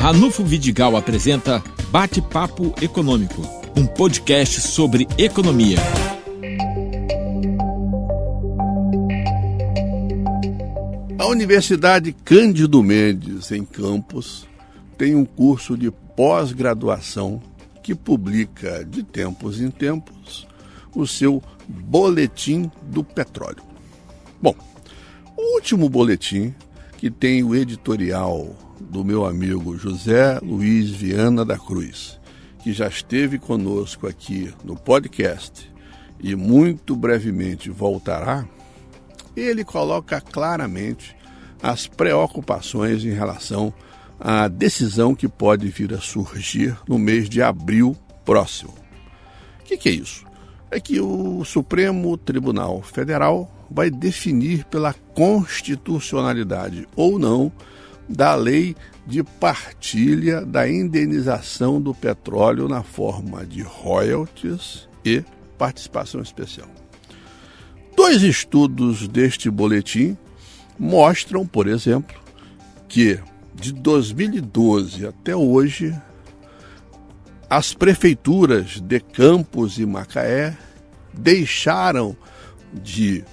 Ranulfo Vidigal apresenta Bate-Papo Econômico, um podcast sobre economia. A Universidade Cândido Mendes, em Campos, tem um curso de pós-graduação que publica de tempos em tempos o seu Boletim do Petróleo. Bom, o último boletim, que tem o editorial do meu amigo José Luiz Viana da Cruz, que já esteve conosco aqui no podcast e muito brevemente voltará, ele coloca claramente as preocupações em relação à decisão que pode vir a surgir no mês de abril próximo. O que, que é isso? É que o Supremo Tribunal Federal vai definir pela constitucionalidade ou não da lei de partilha da indenização do petróleo na forma de royalties e participação especial. Dois estudos deste boletim mostram, por exemplo, que de 2012 até hoje, as prefeituras de Campos e Macaé deixaram de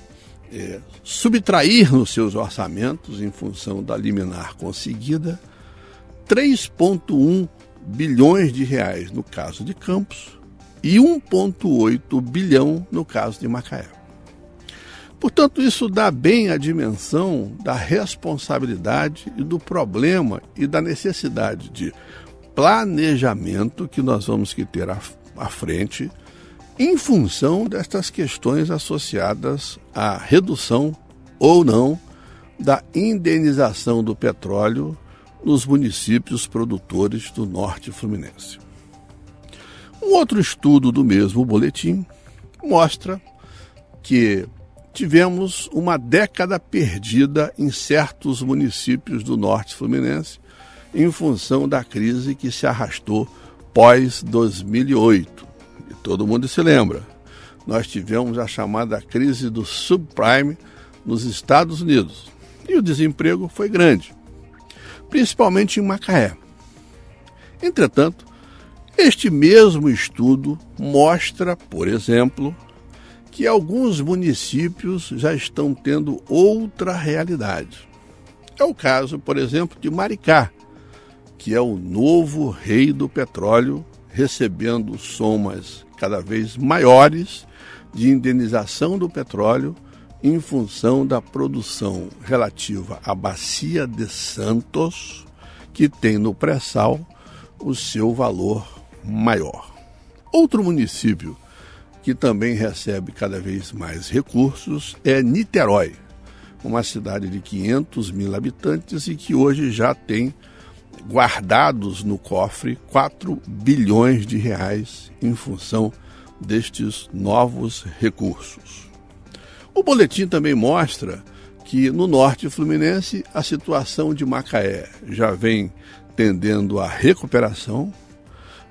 é, subtrair nos seus orçamentos, em função da liminar conseguida, 3,1 bilhões de reais no caso de Campos e 1,8 bilhão no caso de Macaé. Portanto, isso dá bem a dimensão da responsabilidade e do problema e da necessidade de planejamento que nós vamos que ter à, à frente em função destas questões associadas à redução ou não da indenização do petróleo nos municípios produtores do norte fluminense. Um outro estudo do mesmo boletim mostra que tivemos uma década perdida em certos municípios do norte fluminense em função da crise que se arrastou pós 2008. Todo mundo se lembra. Nós tivemos a chamada crise do subprime nos Estados Unidos e o desemprego foi grande, principalmente em Macaé. Entretanto, este mesmo estudo mostra, por exemplo, que alguns municípios já estão tendo outra realidade. É o caso, por exemplo, de Maricá, que é o novo rei do petróleo, recebendo somas cada vez maiores de indenização do petróleo em função da produção relativa à Bacia de Santos, que tem no pré-sal o seu valor maior. Outro município que também recebe cada vez mais recursos, é Niterói, uma cidade de 500 mil habitantes e que hoje já tem guardados no cofre 4 bilhões de reais em função destes novos recursos. O boletim também mostra que no norte fluminense a situação de Macaé já vem tendendo à recuperação,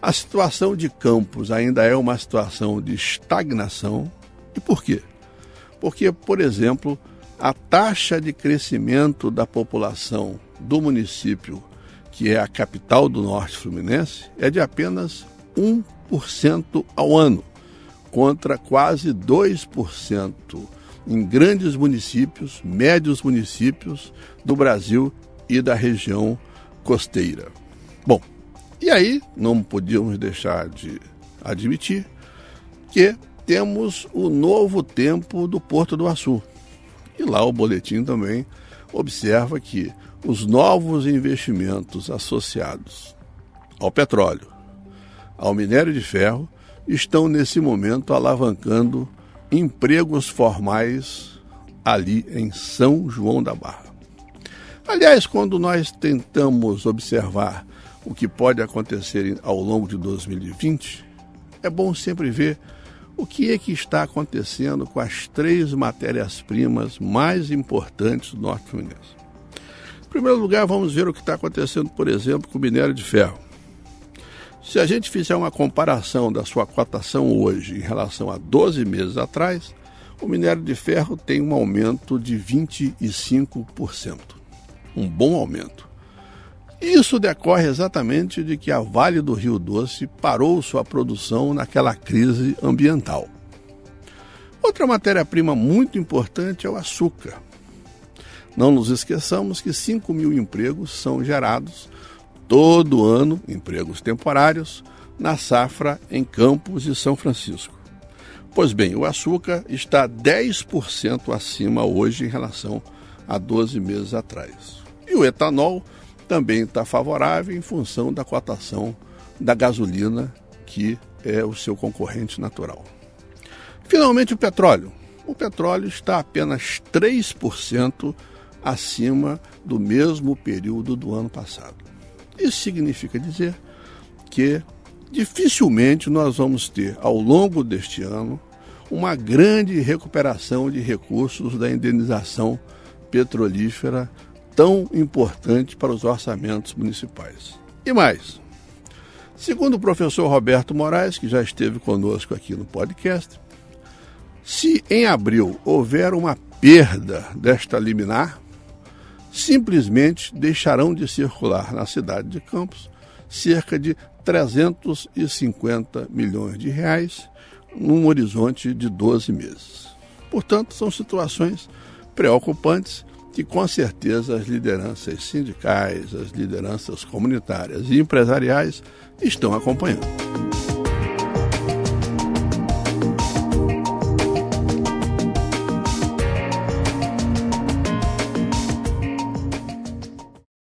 a situação de Campos ainda é uma situação de estagnação. E por quê? Porque, por exemplo, a taxa de crescimento da população do município, que é a capital do Norte Fluminense, é de apenas 1% ao ano, contra quase 2% em grandes municípios, médios municípios do Brasil e da região costeira. Bom, e aí, não podíamos deixar de admitir que temos o novo tempo do Porto do Açu. E lá o boletim também observa que os novos investimentos associados ao petróleo, ao minério de ferro, estão nesse momento alavancando empregos formais ali em São João da Barra. Aliás, quando nós tentamos observar o que pode acontecer ao longo de 2020, é bom sempre ver o que é que está acontecendo com as três matérias-primas mais importantes do Norte Fluminense. Em primeiro lugar, vamos ver o que está acontecendo, por exemplo, com o minério de ferro. Se a gente fizer uma comparação da sua cotação hoje em relação a 12 meses atrás, o minério de ferro tem um aumento de 25%. Um bom aumento Isso decorre exatamente de que a Vale do Rio Doce parou sua produção naquela crise ambiental. Outra matéria-prima muito importante é o açúcar. Não nos esqueçamos que 5 mil empregos são gerados todo ano, empregos temporários, na safra em Campos e São Francisco. Pois bem, o açúcar está 10% acima hoje em relação a 12 meses atrás. E o etanol também está favorável em função da cotação da gasolina, que é o seu concorrente natural. Finalmente, o petróleo. O petróleo está apenas 3% acima do mesmo período do ano passado. Isso significa dizer que dificilmente nós vamos ter, ao longo deste ano, uma grande recuperação de recursos da indenização petrolífera tão importante para os orçamentos municipais. E mais, segundo o professor Roberto Moraes, que já esteve conosco aqui no podcast, se em abril houver uma perda desta liminar, simplesmente deixarão de circular na cidade de Campos cerca de 350 milhões de reais num horizonte de 12 meses. Portanto, são situações preocupantes que com certeza as lideranças sindicais, as lideranças comunitárias e empresariais estão acompanhando.